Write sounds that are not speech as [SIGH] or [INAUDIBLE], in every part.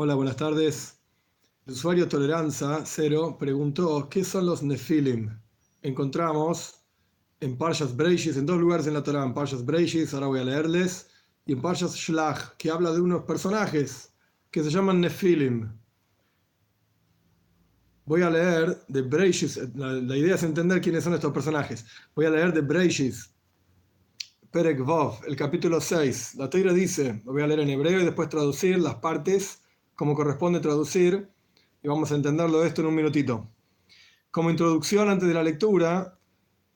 Hola, buenas tardes. El usuario Toleranza Cero preguntó qué son los Nefilim. Encontramos en Parshas Breishis, en dos lugares en la Torah, en Parshas Breishis, ahora voy a leerles, y en Parshas Shlach, que habla de unos personajes que se llaman Nefilim. Voy a leer de Breishis, la, la idea es entender quiénes son estos personajes. Voy a leer de Breishis, Perek Vov, el capítulo 6. La Torah dice, lo voy a leer en hebreo y después traducir las partes como corresponde traducir, y vamos a entenderlo esto en un minutito. Como introducción antes de la lectura,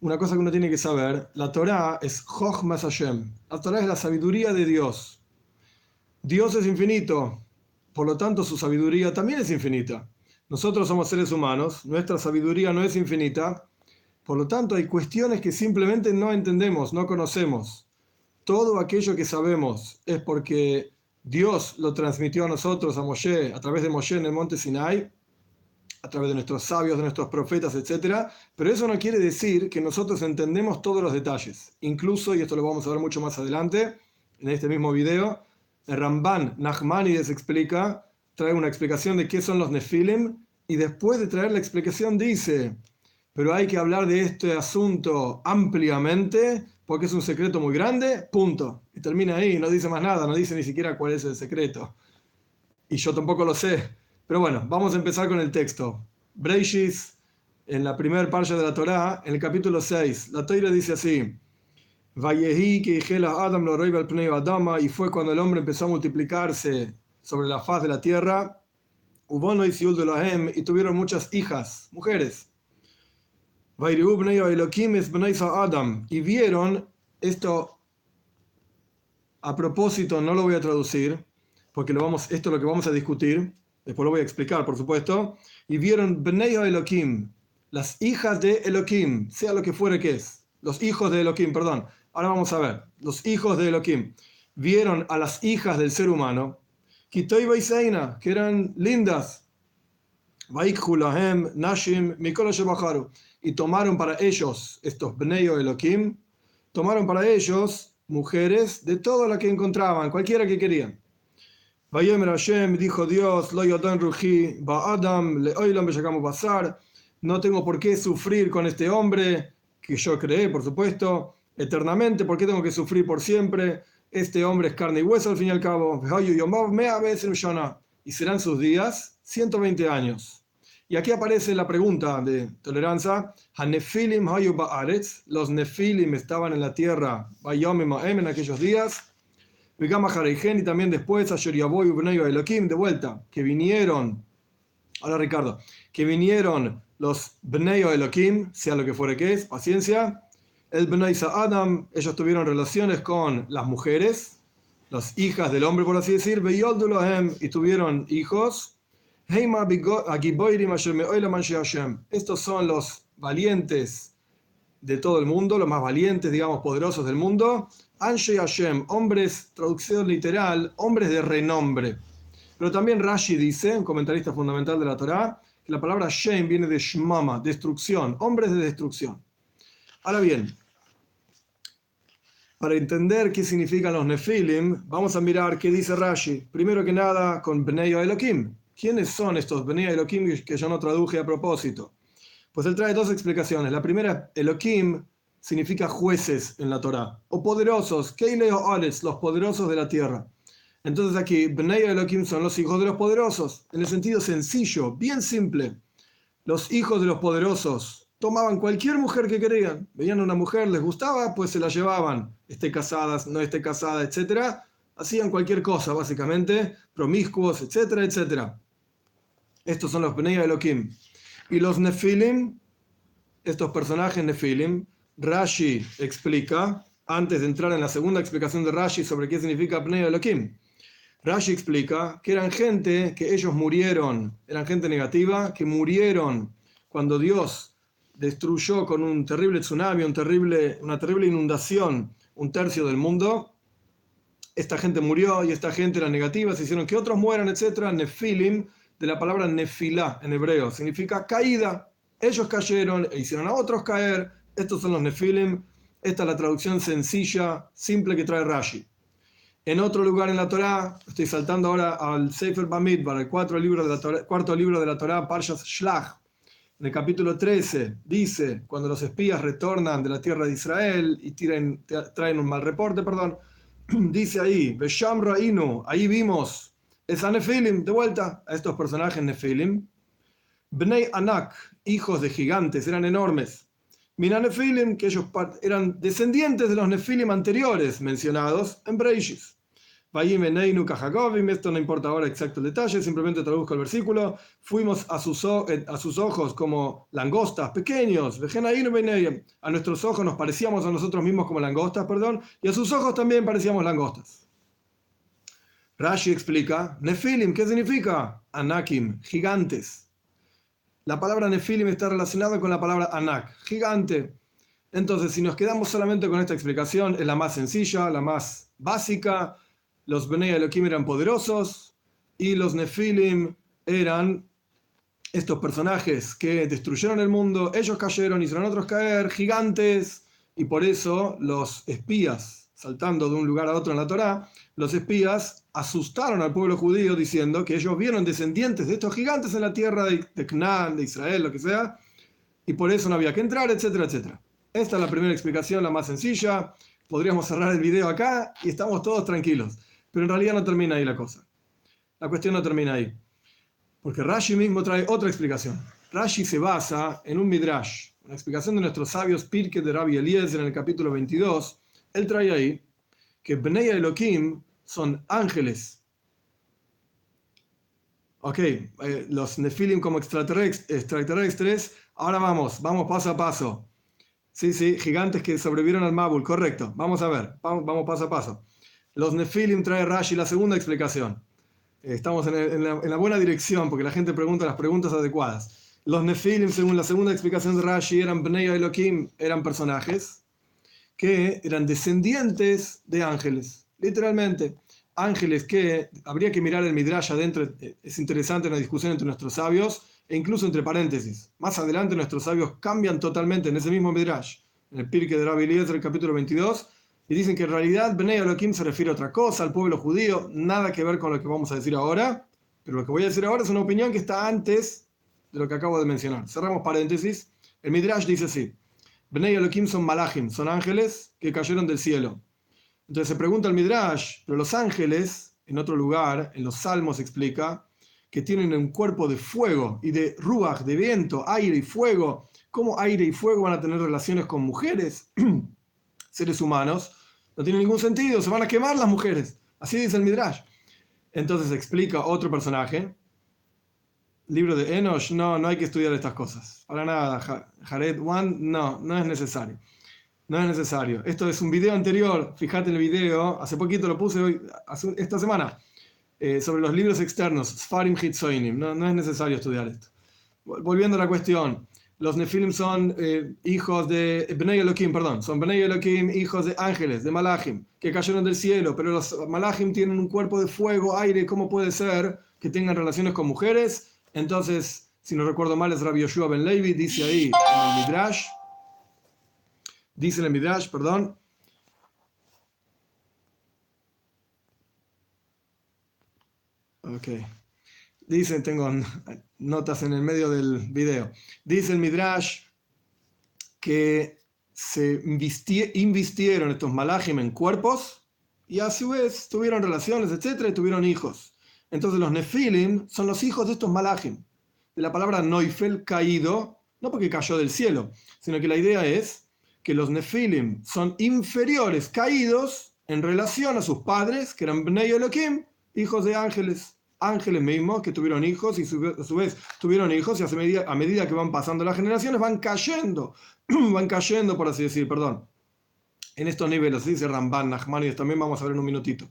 una cosa que uno tiene que saber, la Torah es Chochmas Hashem. La Torah es la sabiduría de Dios. Dios es infinito, por lo tanto su sabiduría también es infinita. Nosotros somos seres humanos, nuestra sabiduría no es infinita, por lo tanto, hay cuestiones que simplemente no entendemos, no conocemos. Todo aquello que sabemos es porque Dios lo transmitió a nosotros, a Moshe, a través de Moshe en el monte Sinai, a través de nuestros sabios, de nuestros profetas, etc. Pero eso no quiere decir que nosotros entendemos todos los detalles. Incluso, y esto lo vamos a ver mucho más adelante, en este mismo video, el Ramban Nachmanides explica, trae una explicación de qué son los Nefilim, y después de traer la explicación dice, pero hay que hablar de este asunto ampliamente porque es un secreto muy grande, punto. Y termina ahí, no dice más nada, no dice ni siquiera cuál es el secreto. Y yo tampoco lo sé. Pero bueno, vamos a empezar con el texto. Breishis, en la primera parte de la Torá, en el capítulo 6, la Torah dice así: Adam lo Adama, y fue cuando el hombre empezó a multiplicarse sobre la faz de la tierra. Y tuvieron muchas hijas, mujeres. Y vieron esto a propósito, no lo voy a traducir, porque lo vamos, esto es lo que vamos a discutir, después lo voy a explicar, por supuesto. Y vieron Bnei Elohim, las hijas de Elohim, sea lo que fuere que es, los hijos de Elohim, perdón. Ahora vamos a ver, los hijos de Elohim. Vieron a las hijas del ser humano, Kitoy que eran lindas. Nashim, y tomaron para ellos, estos Bneo Elohim, tomaron para ellos mujeres de todas las que encontraban, cualquiera que querían. Vayemer Hashem, dijo Dios, Lo Ruji, Ba Adam, Le Basar, no tengo por qué sufrir con este hombre, que yo creé, por supuesto, eternamente, ¿por qué tengo que sufrir por siempre? Este hombre es carne y hueso al fin y al cabo. Y serán sus días 120 años. Y aquí aparece la pregunta de tolerancia. Los nefilim estaban en la tierra en aquellos días. Y también después, de vuelta, que vinieron, ahora Ricardo, que vinieron los Bnei Elohim, sea lo que fuere que es, paciencia, el Bnei Adam, ellos tuvieron relaciones con las mujeres, las hijas del hombre, por así decir, y tuvieron hijos, estos son los valientes de todo el mundo, los más valientes, digamos, poderosos del mundo. Anshe Hashem, hombres, traducción literal, hombres de renombre. Pero también Rashi dice, un comentarista fundamental de la Torá, que la palabra Shem viene de Shmama, destrucción, hombres de destrucción. Ahora bien, para entender qué significan los Nefilim, vamos a mirar qué dice Rashi. Primero que nada, con Bnei Elohim. ¿Quiénes son estos Bnei Elohim que yo no traduje a propósito? Pues él trae dos explicaciones. La primera, Elohim significa jueces en la Torah, o poderosos, Keileo Ores, los poderosos de la tierra. Entonces aquí, Bnei Elohim son los hijos de los poderosos, en el sentido sencillo, bien simple. Los hijos de los poderosos tomaban cualquier mujer que querían. Veían a una mujer, les gustaba, pues se la llevaban, esté casada, no esté casada, etc. Hacían cualquier cosa, básicamente, promiscuos, etcétera, etcétera. Estos son los Bnei Elohim. Y los Nefilim, estos personajes Nefilim, Rashi explica, antes de entrar en la segunda explicación de Rashi sobre qué significa Bnei Elohim, Rashi explica que eran gente que ellos murieron, eran gente negativa, que murieron cuando Dios destruyó con un terrible tsunami, un terrible, una terrible inundación un tercio del mundo. Esta gente murió y esta gente era negativa, se hicieron que otros mueran, etc. Nefilim de la palabra nefilá en hebreo, significa caída. Ellos cayeron e hicieron a otros caer. Estos son los nefilim. Esta es la traducción sencilla, simple que trae Rashi. En otro lugar en la Torá, estoy saltando ahora al Sefer Bamidbar, el cuarto libro de la Torá, cuarto libro de la Torá, Parshas Shlach, en el capítulo 13, dice, cuando los espías retornan de la tierra de Israel y traen un mal reporte, perdón, [CLEARS THROAT] dice ahí, Besham Rainu, ahí vimos, es a Nefilim, de vuelta a estos personajes Nefilim, Bnei Anak, hijos de gigantes, eran enormes. Mina Nefilim, que ellos eran descendientes de los Nefilim anteriores mencionados en Breishis. Esto no importa ahora exacto el detalle, simplemente traduzco el versículo. Fuimos a sus, eh, a sus ojos como langostas pequeños. A nuestros ojos nos parecíamos a nosotros mismos como langostas, perdón, y a sus ojos también parecíamos langostas. Rashi explica, Nefilim, ¿qué significa? Anakim, gigantes. La palabra Nefilim está relacionada con la palabra Anak, gigante. Entonces, si nos quedamos solamente con esta explicación, es la más sencilla, la más básica los Bnei Elohim eran poderosos y los Nefilim eran estos personajes que destruyeron el mundo, ellos cayeron, hicieron otros caer, gigantes, y por eso los espías, saltando de un lugar a otro en la Torá, los espías asustaron al pueblo judío diciendo que ellos vieron descendientes de estos gigantes en la tierra de, de de Israel, lo que sea, y por eso no había que entrar, etcétera, etcétera. Esta es la primera explicación, la más sencilla. Podríamos cerrar el video acá y estamos todos tranquilos. Pero en realidad no termina ahí la cosa. La cuestión no termina ahí. Porque Rashi mismo trae otra explicación. Rashi se basa en un midrash, una explicación de nuestros sabios Pirke de Rabbi Eliezer en el capítulo 22. Él trae ahí que Bnei Elohim son ángeles. Ok, eh, los Nefilim como extraterrestres. Ahora vamos, vamos paso a paso. Sí, sí, gigantes que sobrevivieron al Mabul, correcto. Vamos a ver, vamos, vamos paso a paso. Los Nefilim trae Rashi la segunda explicación. Estamos en, la, buena dirección porque la gente pregunta las preguntas adecuadas. Los Nefilim, según la segunda explicación de Rashi, eran Bnei Elohim, eran personajes que eran descendientes de ángeles, literalmente. Ángeles que habría que mirar el Midrash adentro, es interesante una discusión entre nuestros sabios e incluso entre paréntesis. Más adelante nuestros sabios cambian totalmente en ese mismo Midrash, en el Pirke de Rabbi Eliezer, el capítulo 22, y dicen que en realidad Bnei Elohim se refiere a otra cosa, al pueblo judío, nada que ver con lo que vamos a decir ahora, pero lo que voy a decir ahora es una opinión que está antes de lo que acabo de mencionar. Cerramos paréntesis. El Midrash dice así, Bnei Elohim son malachim, son ángeles que cayeron del cielo. Entonces se pregunta el Midrash, pero los ángeles, en otro lugar, en los Salmos explica, que tienen un cuerpo de fuego y de ruach, de viento, aire y fuego. ¿Cómo aire y fuego van a tener relaciones con mujeres, [CLEARS THROAT] seres humanos? No tiene ningún sentido, se van a quemar las mujeres. Así dice el Midrash. Entonces explica otro personaje. Libro de Enosh, no, no hay que estudiar estas cosas. Para nada, Jared One, no, no es necesario. No es necesario. Esto es un video anterior, fíjate en el video, hace poquito lo puse hoy, esta semana, eh, sobre los libros externos, Sfarim Hitzoinim. No, no es necesario estudiar esto. Volviendo a la cuestión, los Nefilim son eh, hijos de Bnei Elohim, perdón, son Bnei Elohim, hijos de ángeles, de Malachim, que cayeron del cielo, pero los Malachim tienen un cuerpo de fuego, aire, ¿cómo puede ser que tengan relaciones con mujeres? Entonces, si no recuerdo mal, es Rabbi Yoshua Ben Levi, dice ahí en el Midrash, dice en el Midrash, perdón, Ok. Dicen, tengo notas en el medio del video. Dice el Midrash que se invistieron estos malachim en cuerpos y a su vez tuvieron relaciones, etcétera, y tuvieron hijos. Entonces los nefilim son los hijos de estos malachim. De la palabra noifel, caído, no porque cayó del cielo, sino que la idea es que los nefilim son inferiores, caídos, en relación a sus padres, que eran Bnei Elohim, hijos de ángeles ángeles mismos que tuvieron hijos y a su vez tuvieron hijos y a medida, que van pasando las generaciones van cayendo, [CLEARS THROAT] van cayendo por así decir, perdón, en estos niveles, dice Ramban, Nachman y también vamos a ver en un minutito.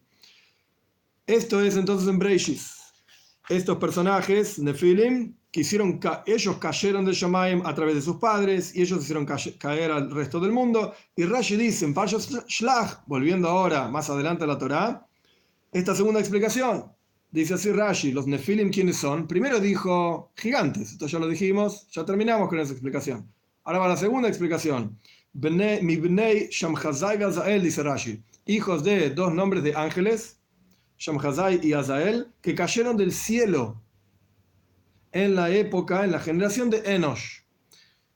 Esto es entonces en Breishis. Estos personajes, Nefilim, que hicieron ellos cayeron de Shamaim a través de sus padres y ellos hicieron caer al resto del mundo. Y Rashi dice en Shlach, volviendo ahora más adelante a la Torah, esta segunda explicación, Dice así Rashi, los Nefilim, ¿quiénes son? Primero dijo gigantes, esto ya lo dijimos, ya terminamos con esa explicación. Ahora va la segunda explicación. Mi bnei dice Rashi. hijos de dos nombres de ángeles, Shamhazai y Azael, que cayeron del cielo en la época, en la generación de Enosh.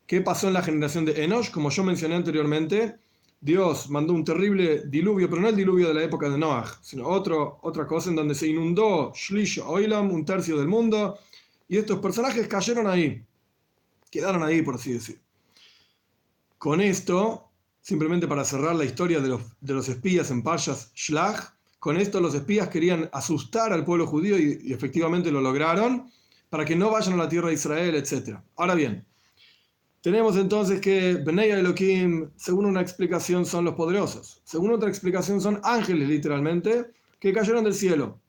¿Qué pasó en la generación de Enosh? Como yo mencioné anteriormente, Dios mandó un terrible diluvio, pero no el diluvio de la época de Noah, sino otro, otra cosa en donde se inundó Shlish Oilam, un tercio del mundo, y estos personajes cayeron ahí, quedaron ahí, por así decir. Con esto, simplemente para cerrar la historia de los, de los espías en Pashas Shlach, con esto los espías querían asustar al pueblo judío y, y efectivamente lo lograron, para que no vayan a la tierra de Israel, etc. Ahora bien, tenemos entonces que Bnei Elohim, según una explicación, son los poderosos. Según otra explicación, son ángeles, literalmente, que cayeron del cielo.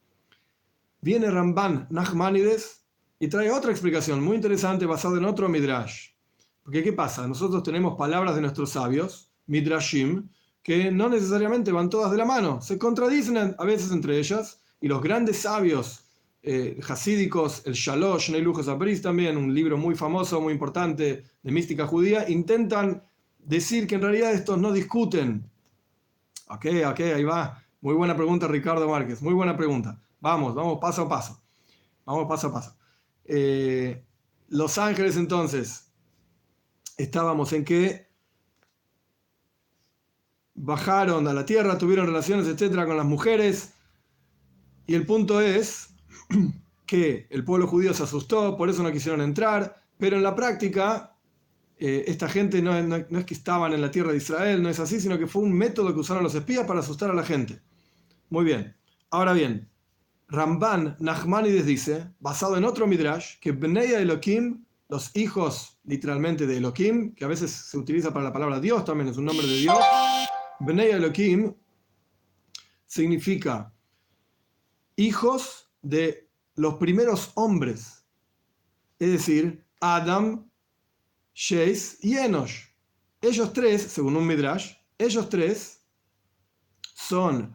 Viene Ramban Nachmanides y trae otra explicación muy interesante basada en otro Midrash. Porque, ¿qué pasa? Nosotros tenemos palabras de nuestros sabios, Midrashim, que no necesariamente van todas de la mano, se contradicen a veces entre ellas, y los grandes sabios eh, hasídicos, el Shalosh, Neilujos Abris también, un libro muy famoso, muy importante de mística judía, intentan decir que en realidad estos no discuten. Ok, ok, ahí va. Muy buena pregunta, Ricardo Márquez, muy buena pregunta. Vamos, vamos paso a paso. Vamos paso a paso. Eh, los ángeles entonces, estábamos en que bajaron a la tierra, tuvieron relaciones, etcétera, con las mujeres. Y el punto es [CLEARS THROAT] que el pueblo judío se asustó, por eso no quisieron entrar, pero en la práctica eh, esta gente no, es que estaban en la tierra de Israel, no es así, sino que fue un método que usaron los espías para asustar a la gente. Muy bien. Ahora bien, Ramban Nachmanides dice, basado en otro midrash, que Bnei Elohim, los hijos literalmente de Elohim, que a veces se utiliza para la palabra Dios, también es un nombre de Dios, Bnei Elohim significa hijos de los primeros hombres, es decir, Adam, Sheis y Enosh. Ellos tres, según un Midrash, ellos tres son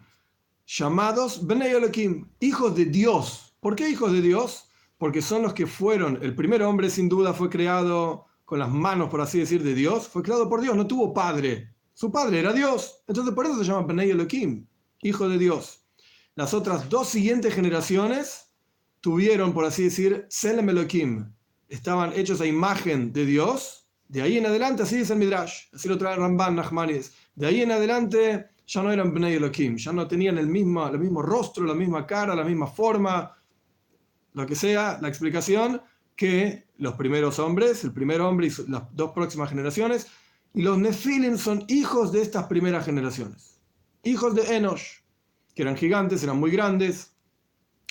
llamados Bnei Elohim, hijos de Dios. ¿Por qué hijos de Dios? Porque son los que fueron, el primer hombre sin duda fue creado con las manos, por así decir, de Dios, fue creado por Dios, no tuvo padre. Su padre era Dios. Entonces por eso se llama Bnei Elohim, hijo de Dios. Las otras dos siguientes generaciones tuvieron, por así decir, Selem Elohim. Estaban hechos a imagen de Dios. De ahí en adelante, así dice el Midrash, así lo trae Ramban Nachmanis. De ahí en adelante ya no eran Bnei Elohim, ya no tenían el mismo, el mismo rostro, la misma cara, la misma forma, lo que sea, la explicación, que los primeros hombres, el primer hombre y las dos próximas generaciones, y los Nefilim son hijos de estas primeras generaciones, hijos de Enosh que eran gigantes, eran muy grandes.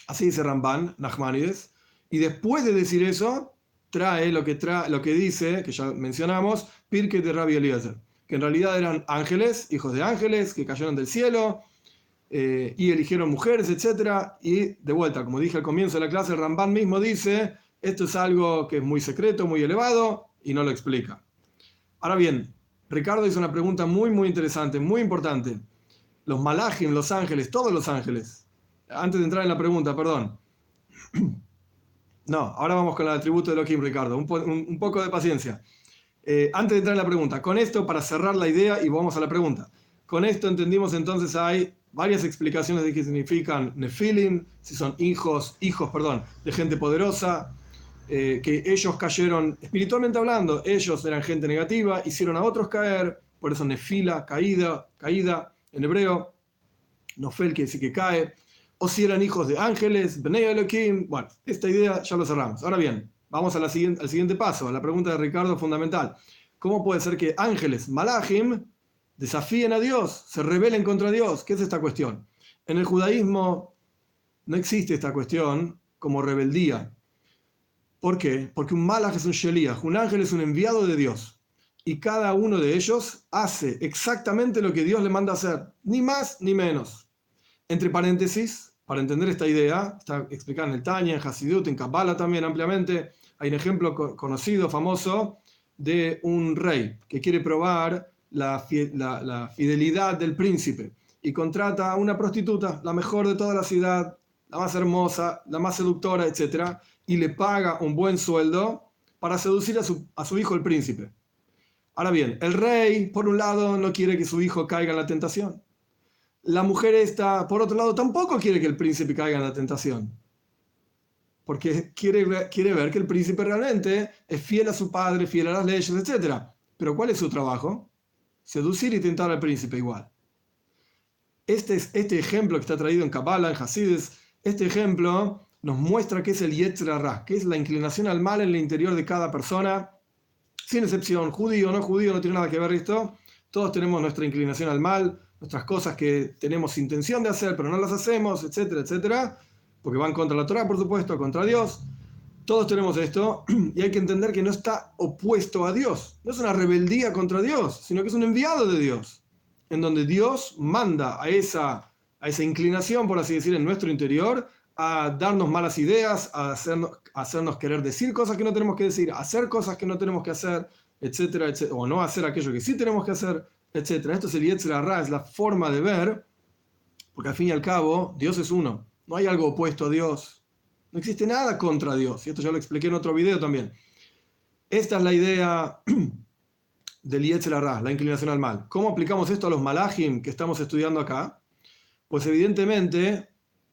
Así dice Ramban, Nachmanides. Y después de decir eso, trae lo que, lo que dice, que ya mencionamos, Pirke de Rabbi Eliezer, que en realidad eran ángeles, hijos de ángeles, que cayeron del cielo eh, y eligieron mujeres, etc. Y de vuelta, como dije al comienzo de la clase, Ramban mismo dice, esto es algo que es muy secreto, muy elevado, y no lo explica. Ahora bien, Ricardo hizo una pregunta muy, muy interesante, muy importante los malajim, los ángeles, todos los ángeles. Antes de entrar en la pregunta, perdón. No, ahora vamos con el atributo de Elohim, Ricardo. Un, poco de paciencia. Eh, antes de entrar en la pregunta, con esto, para cerrar la idea, y vamos a la pregunta. Con esto entendimos entonces hay varias explicaciones de qué significan nefilim, si son hijos, hijos, perdón, de gente poderosa, eh, que ellos cayeron, espiritualmente hablando, ellos eran gente negativa, hicieron a otros caer, por eso nefila, caída, caída en hebreo, Nofel que dice que cae, o si eran hijos de ángeles, Bnei Elohim. Bueno, esta idea ya lo cerramos. Ahora bien, vamos siguiente, al siguiente paso, a la pregunta de Ricardo fundamental. ¿Cómo puede ser que ángeles, malachim, desafíen a Dios, se rebelen contra Dios? ¿Qué es esta cuestión? En el judaísmo no existe esta cuestión como rebeldía. ¿Por qué? Porque un malach es un sheliach, un ángel es un enviado de Dios y cada uno de ellos hace exactamente lo que Dios le manda hacer, ni más ni menos. Entre paréntesis, para entender esta idea, está explicada en el Tanya, en Hasidut, en Kabbalah también ampliamente, hay un ejemplo conocido, famoso, de un rey que quiere probar la, fidelidad del príncipe y contrata a una prostituta, la mejor de toda la ciudad, la más hermosa, la más seductora, etc., y le paga un buen sueldo para seducir a su hijo el príncipe. Ahora bien, el rey, por un lado, no quiere que su hijo caiga en la tentación. la mujer esta, por otro lado, tampoco quiere que el príncipe caiga en la tentación. Porque quiere, quiere ver que el príncipe realmente es fiel a su padre, fiel a las leyes, etc. Pero ¿cuál es su trabajo? Seducir y tentar al príncipe igual. Este, es, este ejemplo que está traído en Kabbalah, en Hasides, este ejemplo nos muestra que es el Yetzirah, que es la inclinación al mal en el interior de cada persona, sin excepción, judío no judío, no tiene nada que ver esto. Todos tenemos nuestra inclinación al mal, nuestras cosas que tenemos intención de hacer, pero no las hacemos, etcétera, etcétera, porque van contra la Torah, por supuesto, contra Dios. Todos tenemos esto [CLEARS THROAT] y hay que entender que no está opuesto a Dios. No es una rebeldía contra Dios, sino que es un enviado de Dios, en donde Dios manda a esa, a esa inclinación, por así decir, en nuestro interior, a darnos malas ideas, a hacernos, hacernos querer decir cosas que no tenemos que decir, a hacer cosas que no tenemos que hacer, etcétera, etcétera, o no hacer aquello que sí tenemos que hacer, etcétera. Esto es el Yetzirah, es la forma de ver, porque al fin y al cabo, Dios es uno. No hay algo opuesto a Dios. No existe nada contra Dios. Y esto ya lo expliqué en otro video también. Esta es la idea [CLEARS THROAT] del Yetzirah, la inclinación al mal. ¿Cómo aplicamos esto a los malachim que estamos estudiando acá? Pues evidentemente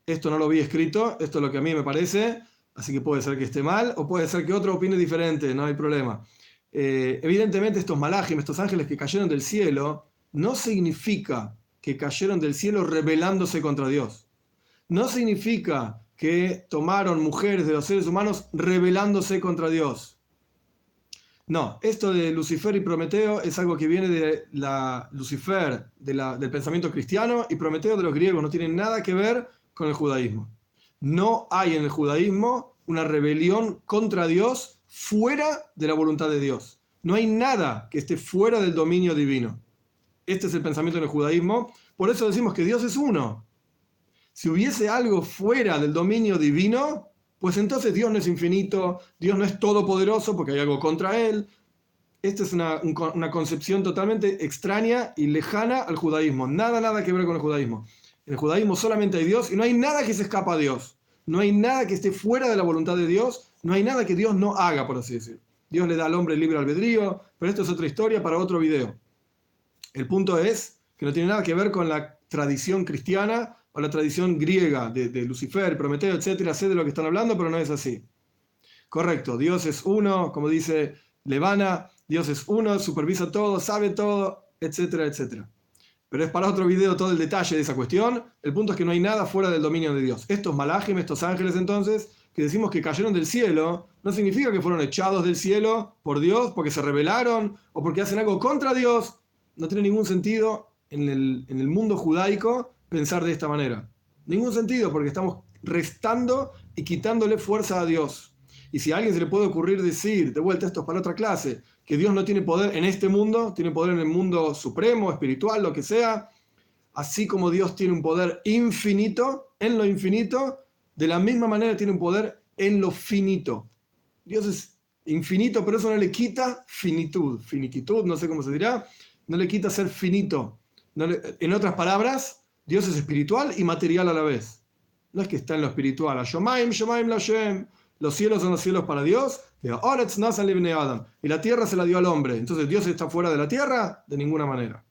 esto no lo vi escrito, esto es lo que a mí me parece, así que puede ser que esté mal o puede ser que otro opine diferente, no hay problema. Eh, evidentemente estos malajim, estos ángeles que cayeron del cielo, no significa que cayeron del cielo rebelándose contra Dios. No significa que tomaron mujeres de los seres humanos rebelándose contra Dios. No, esto de Lucifer y Prometeo es algo que viene de la Lucifer del pensamiento cristiano y Prometeo de los griegos, no tiene nada que ver con el judaísmo. No hay en el judaísmo una rebelión contra Dios fuera de la voluntad de Dios. No hay nada que esté fuera del dominio divino. Este es el pensamiento en el judaísmo. Por eso decimos que Dios es uno. Si hubiese algo fuera del dominio divino, pues entonces Dios no es infinito, Dios no es todopoderoso porque hay algo contra Él. Esta es una, una concepción totalmente extraña y lejana al judaísmo. Nada, nada que ver con el judaísmo. En el judaísmo solamente hay Dios y no hay nada que se escapa a Dios. No hay nada que esté fuera de la voluntad de Dios. No hay nada que Dios no haga, por así decirlo. Dios le da al hombre el libre albedrío, pero esto es otra historia para otro video. El punto es que no tiene nada que ver con la tradición cristiana o la tradición griega de, Lucifer, Prometeo, etcétera. Sé de lo que están hablando, pero no es así. Correcto, Dios es uno, como dice Levana, Dios es uno, supervisa todo, sabe todo, etcétera, etcétera. Pero es para otro video todo el detalle de esa cuestión. El punto es que no hay nada fuera del dominio de Dios. Estos malajim, estos ángeles entonces, que decimos que cayeron del cielo, no significa que fueron echados del cielo por Dios porque se rebelaron o porque hacen algo contra Dios. No tiene ningún sentido en el, en el mundo judaico pensar de esta manera. Ningún sentido porque estamos restando y quitándole fuerza a Dios. Y si a alguien se le puede ocurrir decir, de vuelta esto es para otra clase, que Dios no tiene poder en este mundo, tiene poder en el mundo supremo, espiritual, lo que sea, así como Dios tiene un poder infinito, en lo infinito, de la misma manera tiene un poder en lo finito. Dios es infinito, pero eso no le quita finitud, finiquitud, no sé cómo se dirá, no le quita ser finito. en otras palabras, Dios es espiritual y material a la vez. No es que está en lo espiritual, Shomaim, Shomaim, Lashem. Los cielos son los cielos para Dios y la tierra se la dio al hombre. Entonces, ¿Dios está fuera de la tierra? De ninguna manera.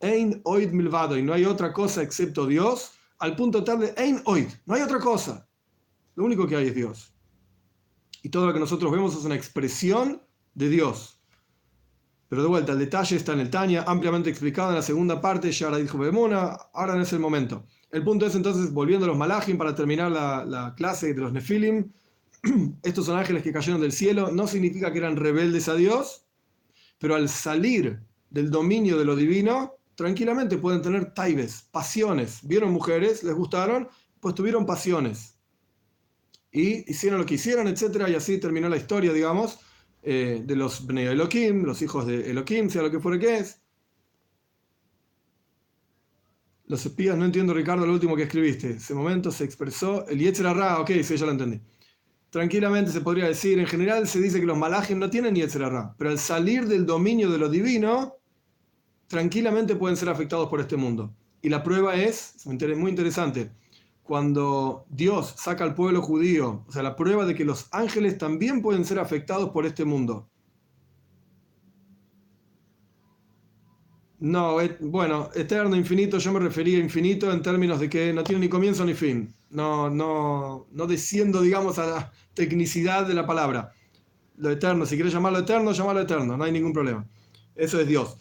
Ein oid milvado, y no hay otra cosa excepto Dios, al punto tal de ein oid, no hay otra cosa. Lo único que hay es Dios. Y todo lo que nosotros vemos es una expresión de Dios. Pero de vuelta, el detalle está en el Tania, ampliamente explicado en la segunda parte, ya dijo ahora no es el momento. El punto es entonces, volviendo a los Malachim para terminar la, la clase de los Nefilim, [CLEARS THROAT] estos son ángeles que cayeron del cielo, no significa que eran rebeldes a Dios, pero al salir del dominio de lo divino, tranquilamente pueden tener taibes, pasiones. Vieron mujeres, les gustaron, pues tuvieron pasiones. Y hicieron lo que hicieron, etc. Y así terminó la historia, digamos, eh, de los Bnei Elohim, los hijos de Elohim, sea lo que fuera que es. Los espías, no entiendo Ricardo lo último que escribiste. Ese momento se expresó el Yetzirah, ok, sí, ya lo entendí tranquilamente se podría decir, en general se dice que los malajes no tienen ni Yetzirah, pero al salir del dominio de lo divino, tranquilamente pueden ser afectados por este mundo. Y la prueba es, es muy interesante, cuando Dios saca al pueblo judío, o sea, la prueba de que los ángeles también pueden ser afectados por este mundo. No, bueno, eterno, infinito, yo me refería a infinito en términos de que no tiene ni comienzo ni fin. No, no, no desciendo, digamos, a la tecnicidad de la palabra. Lo eterno, si quieres llamarlo eterno, llamarlo eterno, no hay ningún problema. Eso es Dios.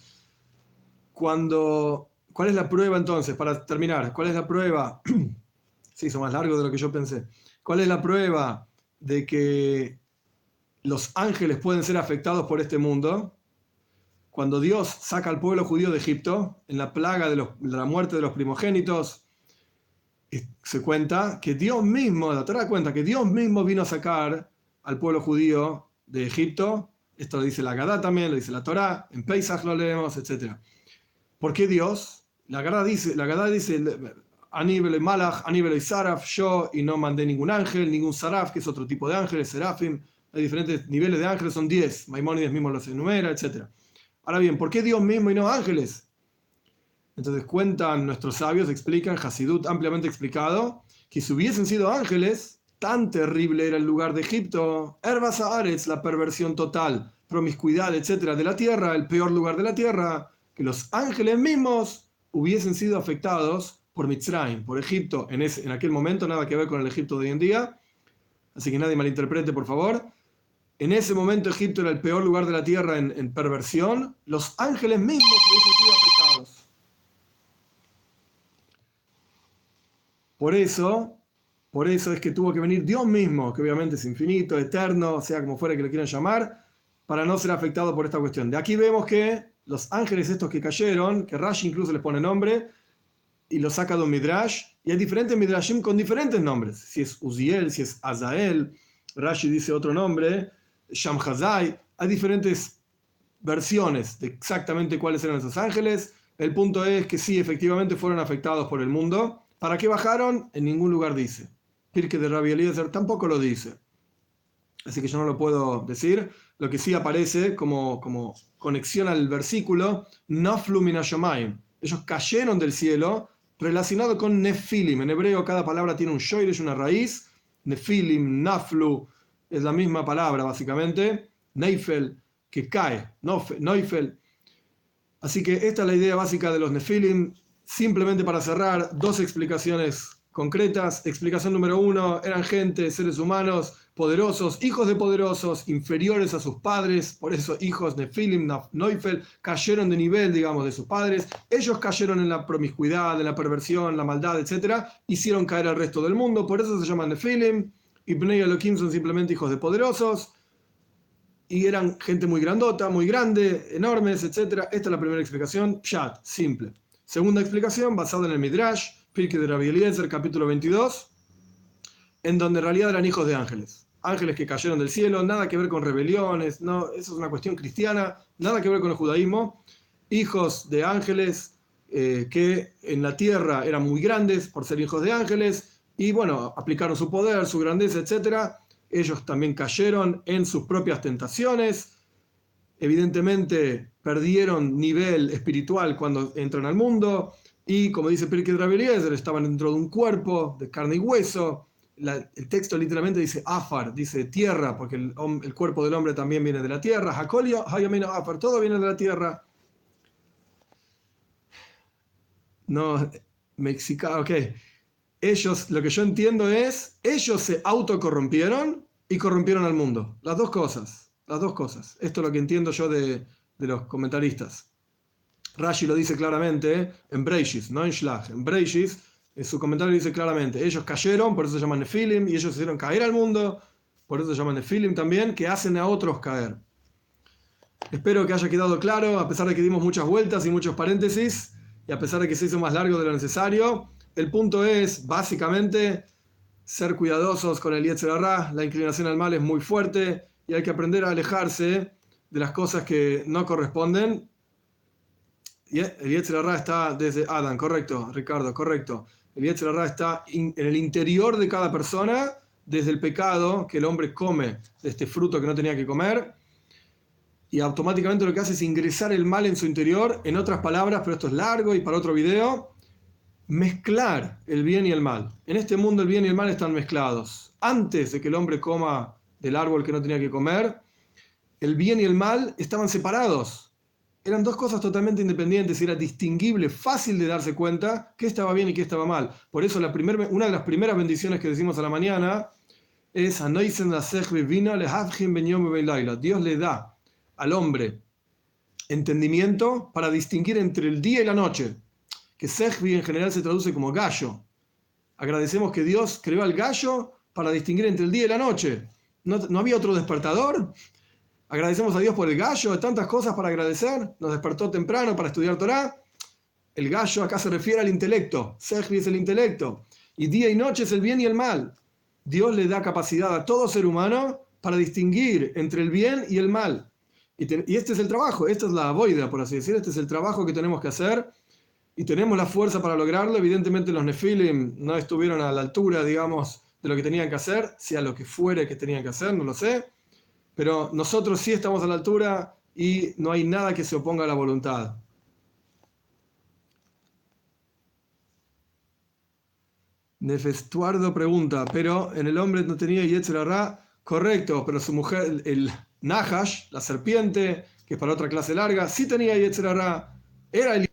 Cuando, ¿Cuál es la prueba entonces, para terminar? ¿Cuál es la prueba? [CLEARS THROAT] Se hizo más largo de lo que yo pensé. ¿Cuál es la prueba de que los ángeles pueden ser afectados por este mundo? Cuando Dios saca al pueblo judío de Egipto, en la plaga de, la muerte de los primogénitos, se cuenta que Dios mismo, la Torah cuenta que Dios mismo vino a sacar al pueblo judío de Egipto. Esto lo dice la Gadá también, lo dice la Torah, en Pesach lo leemos, etc. ¿Por qué Dios? La Gadá dice, la Gadá dice Aníbal y Malach, Aníbal y Saraf, yo y no mandé ningún ángel, ningún Saraf, que es otro tipo de ángeles, Serafim, hay diferentes niveles de ángeles, son 10, Maimónides mismo los enumera, etc. Ahora bien, ¿por qué Dios mismo y no ángeles? Entonces cuentan nuestros sabios, explican, Hasidut ampliamente explicado, que si hubiesen sido ángeles, tan terrible era el lugar de Egipto, Herbas Ares, la perversión total, promiscuidad, etcétera, de la tierra, el peor lugar de la tierra, que los ángeles mismos hubiesen sido afectados por Mitzrayim, por Egipto, en, ese, en aquel momento, nada que ver con el Egipto de hoy en día. Así que nadie malinterprete, por favor. En ese momento Egipto era el peor lugar de la tierra en, perversión. Los ángeles mismos hubiesen sido afectados. Por eso, por eso es que tuvo que venir Dios mismo, que obviamente es infinito, eterno, sea como fuera que lo quieran llamar, para no ser afectado por esta cuestión. De aquí vemos que los ángeles estos que cayeron, que Rashi incluso les pone nombre, y lo saca de un midrash, y hay diferentes midrashim con diferentes nombres. Si es Uziel, si es Azael, Rashi dice otro nombre, Shamhazai, hay diferentes versiones de exactamente cuáles eran esos ángeles. El punto es que sí, efectivamente fueron afectados por el mundo. ¿Para qué bajaron? En ningún lugar dice. Pirke de Rabbi Eliezer tampoco lo dice. Así que yo no lo puedo decir. Lo que sí aparece como, como conexión al versículo, Naflu minashomayim. Ellos cayeron del cielo relacionado con Nefilim. En hebreo cada palabra tiene un es una raíz. Nefilim, Naflu, es la misma palabra básicamente, Neifel, que cae, Neufel. Así que esta es la idea básica de los Nefilim. Simplemente para cerrar, dos explicaciones concretas. Explicación número uno, eran gente, seres humanos, poderosos, hijos de poderosos, inferiores a sus padres, por eso hijos Nefilim, Neufel, cayeron de nivel, digamos, de sus padres. Ellos cayeron en la promiscuidad, en la perversión, la maldad, etc. Hicieron caer al resto del mundo, por eso se llaman Nefilim y Bnei Elohim son simplemente hijos de poderosos, y eran gente muy grandota, muy grande, enormes, etc. Esta es la primera explicación, Pshat, simple. Segunda explicación, basada en el Midrash, Pirke de Rabbi Eliezer, capítulo 22, en donde en realidad eran hijos de ángeles. Ángeles que cayeron del cielo, nada que ver con rebeliones, no, eso es una cuestión cristiana, nada que ver con el judaísmo. Hijos de ángeles eh, que en la tierra eran muy grandes por ser hijos de ángeles, y bueno, aplicaron su poder, su grandeza, etc. Ellos también cayeron en sus propias tentaciones. Evidentemente perdieron nivel espiritual cuando entran al mundo. Y como dice Pirkei Eliezer, estaban dentro de un cuerpo de carne y hueso. el texto literalmente dice afar, dice tierra, porque el, el, cuerpo del hombre también viene de la tierra. Jacolia, afar, todo viene de la tierra. No, mexicano, ok ellos, lo que yo entiendo es, ellos se autocorrompieron y corrompieron al mundo. Las dos cosas, las dos cosas. Esto es lo que entiendo yo de, los comentaristas. Rashi lo dice claramente en Breishis, no en Shlach. En Breishis, en su comentario dice claramente, ellos cayeron, por eso se llaman Nefilim, y ellos hicieron caer al mundo, por eso se llaman Nefilim también, que hacen a otros caer. Espero que haya quedado claro, a pesar de que dimos muchas vueltas y muchos paréntesis, y a pesar de que se hizo más largo de lo necesario. El punto es, básicamente, ser cuidadosos con el Yetzer La inclinación al mal es muy fuerte y hay que aprender a alejarse de las cosas que no corresponden. El Yetzer está desde Adam, correcto, Ricardo, correcto. El Yetzer está en el interior de cada persona, desde el pecado que el hombre come de este fruto que no tenía que comer. Y automáticamente lo que hace es ingresar el mal en su interior. En otras palabras, pero esto es largo y para otro video, mezclar el bien y el mal. En este mundo el bien y el mal están mezclados. Antes de que el hombre coma del árbol que no tenía que comer, el bien y el mal estaban separados. eran dos cosas totalmente independientes era distinguible, fácil de darse cuenta qué estaba bien y qué estaba mal. Por eso la primer, una de las primeras bendiciones que decimos a la mañana es Dios le da al hombre entendimiento para distinguir entre el día y la noche, que Sehvi en general se traduce como gallo. Agradecemos que Dios creó al gallo para distinguir entre el día y la noche. ¿No, no había otro despertador? Agradecemos a Dios por el gallo, de tantas cosas para agradecer. Nos despertó temprano para estudiar Torah. El gallo acá se refiere al intelecto. Sehvi es el intelecto. Y día y noche es el bien y el mal. Dios le da capacidad a todo ser humano para distinguir entre el bien y el mal. Y, este es el trabajo, esta es la boida, por así decir, este es el trabajo que tenemos que hacer y tenemos la fuerza para lograrlo. Evidentemente los nefilim no estuvieron a la altura, digamos, de lo que tenían que hacer, sea lo que fuere que tenían que hacer, no lo sé, pero nosotros sí estamos a la altura y no hay nada que se oponga a la voluntad. Nefestuardo pregunta, pero en el hombre no tenía Yetzerará, correcto, pero su mujer, el Nahash, la serpiente, que es para otra clase larga, sí tenía Yetzerará, era el